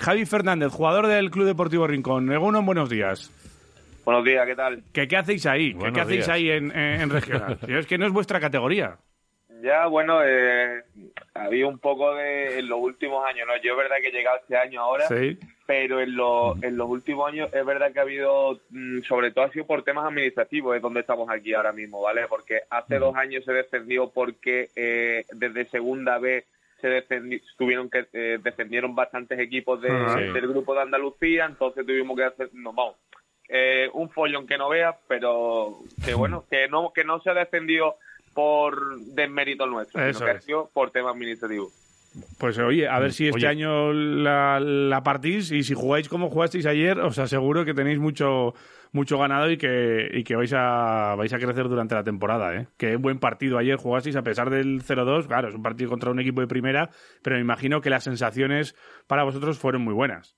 Javi Fernández, jugador del Club Deportivo Rincón. Egunon, buenos días. Buenos días, ¿qué tal? ¿Qué, qué hacéis ahí? ¿Qué, Buenos qué hacéis ahí en, en, en regional? Si es que no es vuestra categoría. Ya, bueno, eh, había un poco de en los últimos años, ¿no? Yo es verdad que he llegado este año ahora, Sí. pero en, los en los últimos años es verdad que ha habido, mm, sobre todo ha sido por temas administrativos, es donde estamos aquí ahora mismo, ¿vale? Porque hace dos años se descendió porque eh, desde segunda vez se tuvieron que eh, descendieron bastantes equipos de- sí. del grupo de Andalucía, entonces tuvimos que hacer, no, vamos, eh, un follón que no veas, pero que bueno, que no que no se ha descendido por desmérito nuestro, Eso sino que ha es. sido por tema administrativo. Pues oye, a ver si este Oye. año la, la partís y si jugáis como jugasteis ayer, os aseguro que tenéis mucho mucho ganado y que, y que vais a vais a crecer durante la temporada, ¿eh? Qué buen partido ayer jugasteis a pesar del 0-2, claro, es un partido contra un equipo de primera, pero me imagino que las sensaciones para vosotros fueron muy buenas.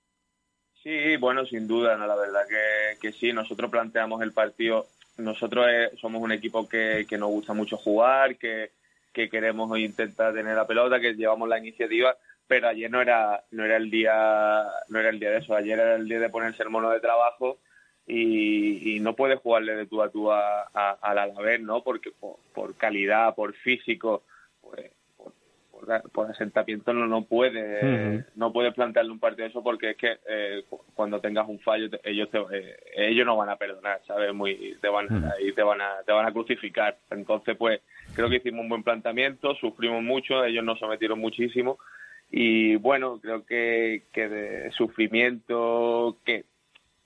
Sí, bueno, sin duda, ¿no? la verdad que, que sí, nosotros planteamos el partido, nosotros eh, somos un equipo que, que nos gusta mucho jugar, que, que queremos intentar tener la pelota, que llevamos la iniciativa, pero ayer no era no era el día no era el día de eso, ayer era el día de ponerse el mono de trabajo y, y no puedes jugarle de tú a tú a, a- al Alavés, ¿no? Porque por, por calidad, por físico, pues, por, por, por asentamiento no, no puedes no puedes plantearle un partido de eso porque es que eh, cu- cuando tengas un fallo te- ellos te, eh, ellos no van a perdonar sabes muy te van a, ahí te van a te van a crucificar. Entonces pues creo que hicimos un buen planteamiento sufrimos mucho ellos nos sometieron muchísimo y bueno creo que que de sufrimiento que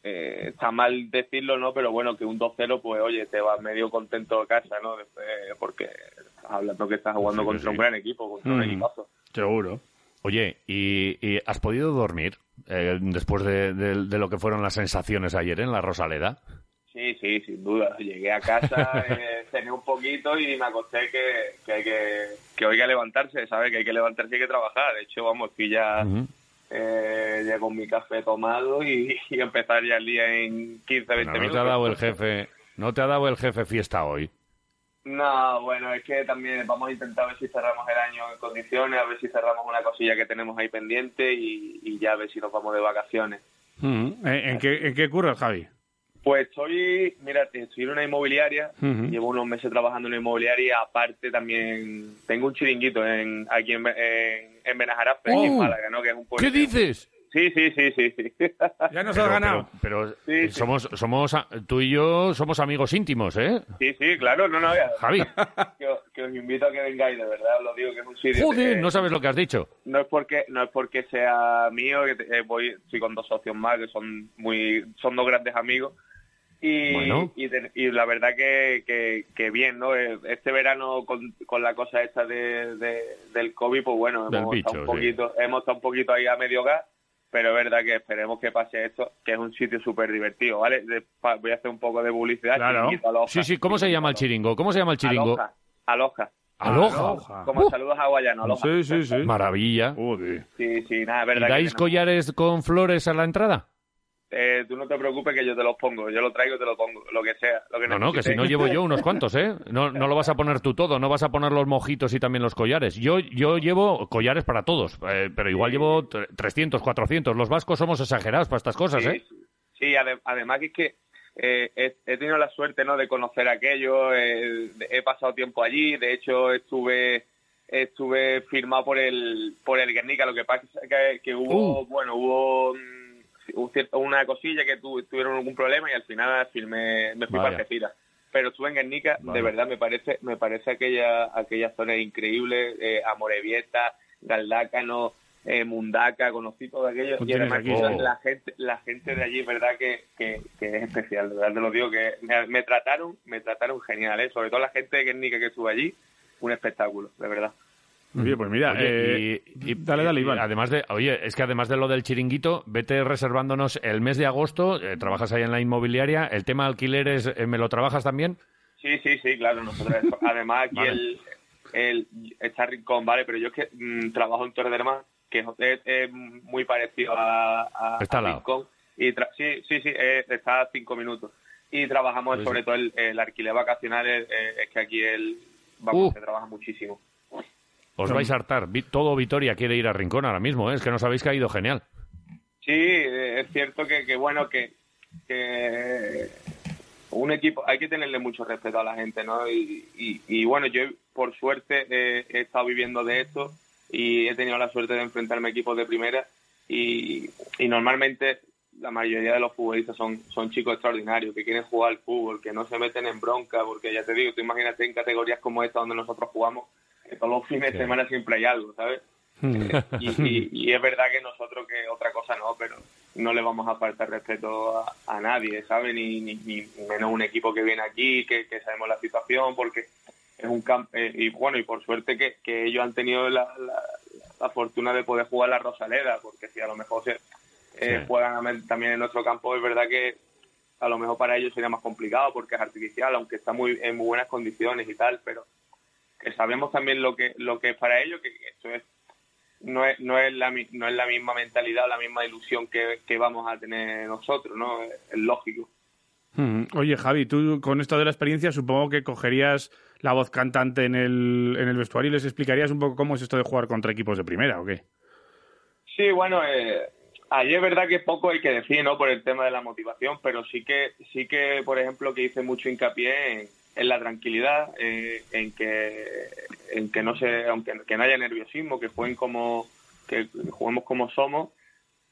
eh, está mal decirlo, ¿no? Pero bueno, que un 2-0, pues oye, te vas medio contento de casa, ¿no? Después, porque estás hablando que estás jugando Sí, contra un gran equipo, contra un Mm. equipazo. Seguro. Oye, ¿y, y has podido dormir eh, después de, de- de lo que fueron las sensaciones ayer en la Rosaleda? Sí, sí, sin duda. Llegué a casa, eh, cené un poquito y me acosté que, que hay que, que hoy hay que levantarse, ¿sabes? Que hay que levantarse y hay que trabajar. De hecho, vamos, estoy ya, eh, ya con mi café tomado y, y empezar ya el día en 15, 20 Bueno, no te minutos. ha dado el jefe, no te ha dado el jefe fiesta hoy. No, bueno, es que también vamos a intentar ver si cerramos el año en condiciones, a ver si cerramos una cosilla que tenemos ahí pendiente y, y ya a ver si nos vamos de vacaciones. ¿En, en qué, ¿En qué curras, Javi? Pues estoy, mira, estoy en una inmobiliaria, llevo unos meses trabajando en una inmobiliaria y aparte también tengo un chiringuito en, aquí en, en, en Benajarafe, en ¡Oh! Málaga, ¿no? Que es un pueblo. ¿Qué dices? Sí, sí, sí, sí, sí. Ya nos has ganado. Pero, Sí, eh, sí. somos, somos, a- tú y yo somos amigos íntimos, ¿eh? sí, sí, claro, no, no, ya, Javi. que, os- que os invito a que vengáis, de verdad, os lo digo, que es un sitio Joder, que- no sabes lo que has dicho. no es porque no es porque sea mío que te- eh, voy estoy con dos socios más que son muy son dos grandes amigos y Bueno. y, de- y la verdad que, que, que bien no Eh, este verano con, con la cosa esta de, de- del covid pues bueno hemos bicho, estado un sí. poquito hemos estado un poquito ahí a medio gas pero es verdad que esperemos que pase esto que es un sitio súper divertido vale De- pa- voy a hacer un poco de publicidad Claro. Aloha. Sí, sí, ¿cómo se llama el chiringo? ¿Cómo se llama el chiringo? Aloha, Aloha. Aloha. Aloha. como Uh, saludos hawaianos Aloha. Sí, sí, sí. Maravilla. Joder. sí sí nada es ¿Y verdad que dais tenemos- collares con flores a la entrada? Eh, tú no te preocupes que yo te los pongo, yo lo traigo y te lo pongo, lo que sea. Lo que No, no, que si no llevo yo unos cuantos, ¿eh? No, no lo vas a poner tú todo, no vas a poner los mojitos y también los collares. Yo, yo llevo collares para todos, eh, pero igual llevo tre- 300, 400. Los vascos somos exagerados para estas cosas, Sí, ¿eh? sí, ade- además que es que eh, he, he tenido la suerte ¿no? de conocer aquello, eh, he pasado tiempo allí, de hecho estuve estuve firmado por el por el Guernica, lo que pasa es que, que hubo, Uh. bueno, hubo, una cosilla que tu- tuvieron algún problema y al final firmé, me fui para Algeciras. Pero estuve en Guernica, de verdad me parece me parece aquella aquella zona increíble, eh, Amorebieta, Galdácano, eh, Mundaca, conocí todo aquello y además aquí, la- gente la gente de allí verdad que, que, que es especial, de verdad te lo digo que me, me trataron me trataron genial, ¿eh? sobre todo la gente de Guernica que estuvo allí, un espectáculo, de verdad. Oye, pues mira, Oye, eh, y, y- dale, dale, Iván. Además de, oye, es que además de lo del chiringuito, vete reservándonos el mes de agosto, eh, trabajas ahí en la inmobiliaria, el tema alquileres, eh, ¿me lo trabajas también? Sí, sí, sí, claro, nosotros además aquí Vale. el, el está Rincón, ¿vale? Pero yo es que mm, trabajo en Torre del Mar, que es, es- es muy parecido a, a- Está a al lado. Rincón. Y tra- sí, sí, sí, está a cinco minutos. Y trabajamos Pues sobre sí. todo el, el alquiler vacacional, es que aquí el, vamos, Uh. se trabaja muchísimo. Os vais a hartar. Todo Vitoria quiere ir a Rincón ahora mismo, ¿eh? es que no sabéis que ha ido genial. Sí, es cierto que, que bueno, que, que un equipo, hay que tenerle mucho respeto a la gente, ¿no? Y, y, y bueno, yo por suerte he estado viviendo de esto y he tenido la suerte de enfrentarme a equipos de primera y, y normalmente la mayoría de los futbolistas son, son chicos extraordinarios, que quieren jugar al fútbol, que no se meten en bronca, porque ya te digo, tú imagínate en categorías como esta donde nosotros jugamos, que todos los fines de semana siempre hay algo, ¿sabes? Hmm. y, y, es verdad que nosotros, que otra cosa no, pero no le vamos a faltar respeto a, nadie, ¿sabes? Ni, ni, ni, menos un equipo que viene aquí, que, que sabemos la situación, porque es un campo, eh, y bueno, y por suerte que, que ellos han tenido la, la, fortuna de poder jugar la Rosaleda, porque si a lo mejor se eh, juegan también en nuestro campo, es verdad que a lo mejor para ellos sería más complicado porque es artificial, aunque está muy en muy buenas condiciones y tal, pero sabemos también lo que lo que es para ellos, que eso es no es, no es, la, no es la misma mentalidad, la misma ilusión que, que vamos a tener nosotros, ¿no? Es, lógico. Hmm. Oye, Javi, tú con esto de la experiencia supongo que cogerías la voz cantante en el, en el vestuario y les explicarías un poco cómo es esto de jugar contra equipos de primera, ¿o qué? Sí, bueno, eh, Ayer es verdad que poco hay que decir, ¿no? Por el tema de la motivación, pero sí que, sí que, por ejemplo, que hice mucho hincapié en, la tranquilidad, eh, en que, en que no se, aunque que no haya nerviosismo, que jueguen como, que juguemos como somos,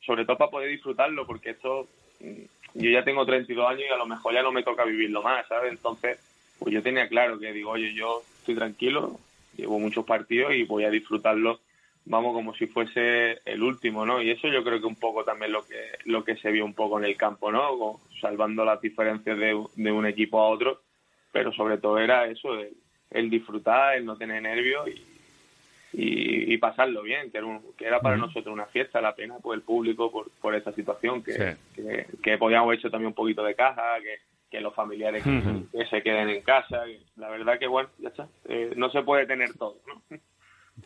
sobre todo para poder disfrutarlo, porque esto, mm, yo ya tengo 32 años y a lo mejor ya no me toca vivirlo más, ¿sabes? Entonces, pues yo tenía claro que digo, oye, yo estoy tranquilo, llevo muchos partidos y voy a disfrutarlo vamos como si fuese el último, ¿no? Y eso yo creo que un poco también lo que lo que se vio un poco en el campo, ¿no? Salvando las diferencias de, de un equipo a otro, pero sobre todo era eso, el, disfrutar, el no tener nervios y, y, pasarlo bien, que era, que era para nosotros una fiesta, la pena, pues el público por, por esa situación, que, que, podíamos haber hecho también un poquito de caja, que, que los familiares que, se queden en casa, la verdad que bueno, ya está, eh, no se puede tener todo, ¿no?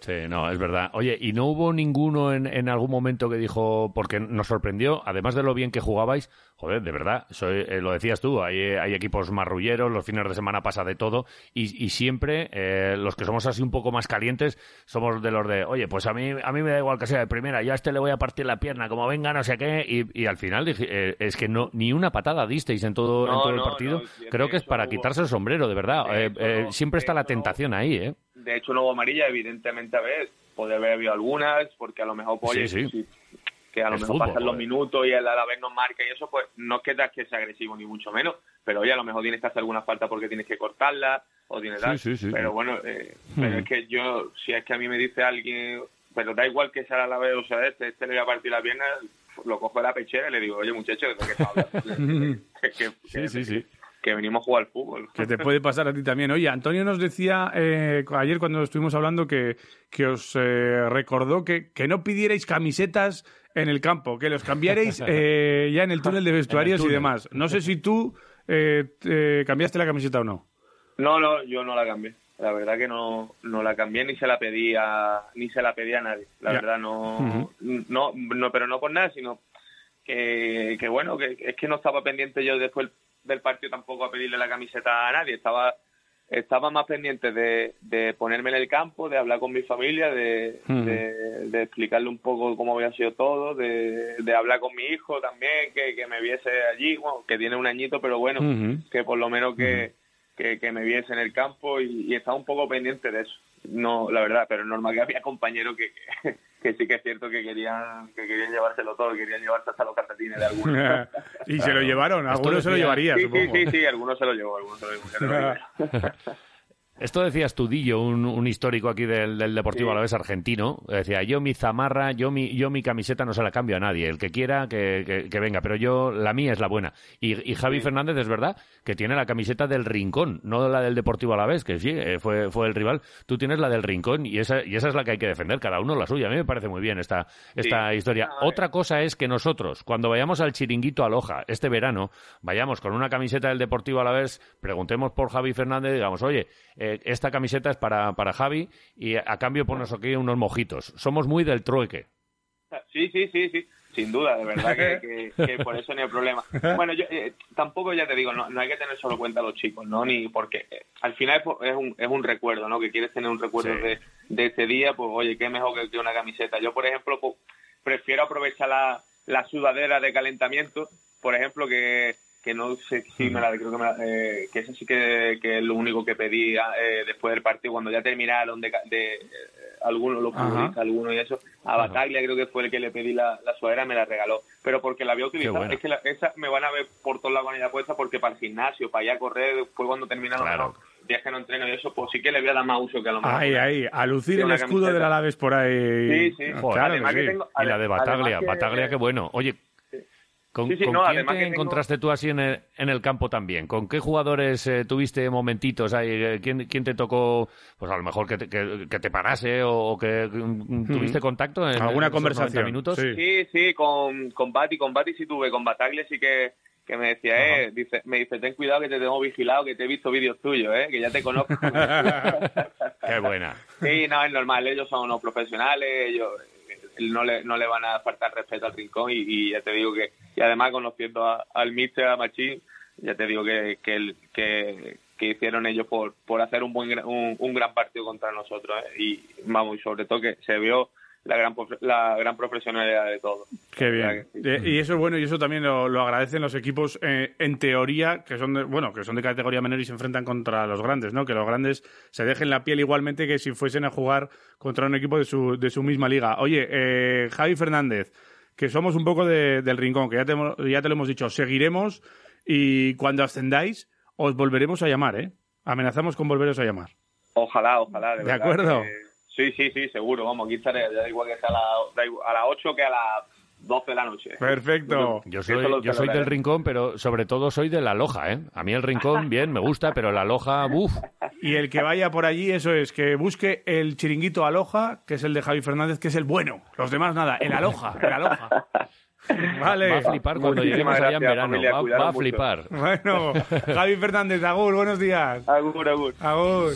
Sí, no, es verdad. Oye, ¿y no hubo ninguno en, en, algún momento que dijo, porque nos sorprendió, además de lo bien que jugabais, joder, de verdad, soy, eh, lo decías tú, hay, hay, equipos marrulleros, los fines de semana pasa de todo, y, y siempre eh, los que somos así un poco más calientes somos de los de, oye, pues a mí, a mí me da igual que sea de primera, yo a este le voy a partir la pierna, como venga, no sé qué, y, y al final dije, eh, es que no ni una patada disteis en todo, en todo el partido, creo que es para quitarse el sombrero, de verdad. siempre está la tentación ahí, ¿eh? De hecho no hubo amarilla, evidentemente a ver, puede haber habido algunas, porque a lo mejor pues, que a lo mejor pasan los minutos y a la vez nos marca y eso, pues no queda que sea agresivo ni mucho menos, pero oye, a lo mejor tienes que hacer alguna falta porque tienes que cortarla o tienes pero bueno, eh, pero es que yo, si es que a mí me dice alguien, pero da igual que sea la vez, o sea, este, este le voy a partir la pierna, lo cojo de la pechera y le digo, oye muchacho, ¿de qué estás hablando? sí, sí, sí que venimos a jugar al fútbol. Que te puede pasar a ti también. Oye, Antonio nos decía eh, ayer cuando estuvimos hablando que, que os eh, recordó que, que no pidierais camisetas en el campo, que los cambiarais eh, ya en el túnel de vestuarios y demás. No sé si tú cambiaste la camiseta o no. No, no, yo no la cambié. La verdad que no, no la cambié ni se la pedía ni se la pedía a nadie. La verdad no, no, no, pero no por nada, sino que, que bueno, que es que no estaba pendiente yo después del partido tampoco a pedirle la camiseta a nadie, estaba estaba más pendiente de, de ponerme en el campo, de hablar con mi familia, de, de, explicarle un poco cómo había sido todo, de, de hablar con mi hijo también, que, que me viese allí, que tiene un añito, pero bueno, que por lo menos que, que, me viese en el campo y, estaba un poco pendiente de eso. No, la verdad, pero es normal que había compañeros que, que sí que es cierto que querían que querían llevárselo todo, querían llevarse hasta los cartatines de algunos. y se lo llevaron, algunos se lo llevaría, sí, supongo. Sí, sí, sí, algunos se lo llevó, algunos se lo llevó. Esto decía Estudillo, un, un histórico aquí del, del Deportivo Alavés argentino. Decía, yo mi zamarra, yo mi, yo mi camiseta no se la cambio a nadie. El que quiera, que, que, venga. Pero yo, la mía es la buena. Y, y Javi Fernández es verdad que tiene la camiseta del Rincón, no la del Deportivo Alavés, que sí, eh, fue, fue el rival. Tú tienes la del Rincón y esa, y esa es la que hay que defender. Cada uno la suya. A mí me parece muy bien esta, esta historia. Otra cosa es que nosotros, cuando vayamos al chiringuito a Loja este verano, vayamos con una camiseta del Deportivo Alavés, preguntemos por Javi Fernández digamos, oye, eh, esta camiseta es para, para Javi y a cambio ponos aquí unos mojitos. Somos muy del trueque. Sí, sí, sí, sí, sin duda, de verdad que, por eso no hay problema. Bueno, yo eh, tampoco ya te digo, no, hay que tener solo cuenta a los chicos, ¿no? Ni porque eh, al final es un, es un recuerdo, ¿no? Que quieres tener un recuerdo de, de este día, pues oye, qué mejor que, una camiseta. Yo, por ejemplo, pues, prefiero aprovechar la, la sudadera de calentamiento, por ejemplo, que, que no sé si me la creo que, me la, eh, que eso sí que, que, es lo único que pedí eh, después del partido cuando ya terminaron de, de eh, algunos los futbolistas algunos y eso a Bataglia creo que fue el que le pedí la, la sudadera me la regaló pero porque la había utilizado es que la, esa me van a ver por todos lados con ella puesta porque para el gimnasio para ir a correr fue cuando terminaron claro. los días que no entreno y eso pues sí que le voy a dar más uso que a lo mejor ahí ahí a lucir el escudo camiseta. del Alaves por ahí sí sí Joder, además que que sí. tengo Y la de Bataglia, además que- Bataglia, qué bueno. Oye, ¿con, Sí, sí, con no, quién además te que tengo- encontraste tú así en el, en el campo también? ¿Con qué jugadores eh, tuviste momentitos ahí? Eh, ¿Quién, quién te tocó, pues a lo mejor que te, que, que te parase o, o que mm, tuviste contacto en Alguna en conversación, 90 minutos? sí. Sí, sí, con, con Bati, con Bati sí tuve, con Bataglia sí que, que me decía, eh, dice, me dice, ten cuidado que te tengo vigilado, que te he visto vídeos tuyos, eh, que ya te conozco. Qué buena. sí, no, es normal, ellos son unos profesionales, ellos no le, no le van a faltar respeto al rincón y, ya te digo que, y además conociendo a- al mister, a Machín, ya te digo que, que, el- que, hicieron ellos por, por hacer un buen un, un gran partido contra nosotros eh, y vamos, sobre todo que se vio la gran la gran profesionalidad de todos. Qué bien. sí. Eh, Y eso es bueno y eso también lo, lo agradecen los equipos eh, en teoría que son de, bueno que son de categoría menor y se enfrentan contra los grandes, ¿no? Que los grandes se dejen la piel igualmente que si fuesen a jugar contra un equipo de su, de su misma liga. Oye, eh, Javi Fernández, que somos un poco de- del rincón, que ya te, ya te lo hemos dicho, seguiremos y cuando ascendáis os volveremos a llamar, ¿eh? Amenazamos con volveros a llamar. Ojalá, ojalá. De, ¿De verdad acuerdo? que- Sí, sí, sí, seguro. Vamos, aquí estaré. Da igual que sea a, la, a las 8 que a las 12 de la noche. Perfecto. Yo soy, yo soy del rincón, pero sobre todo soy de la loja, ¿eh? A mí el rincón, bien, me gusta, pero la loja, uff. Y el que vaya por allí, eso es, que busque el chiringuito Aloja, que es el de Javi Fernández, que es el bueno. Los demás nada, el Aloja, el Aloja. Vale. Va a flipar cuando Muchísimas lleguemos allá en verano. familia, Va, va a mucho. flipar. Bueno, Javi Fernández, Agur, buenos días. Agur, agur. Agur.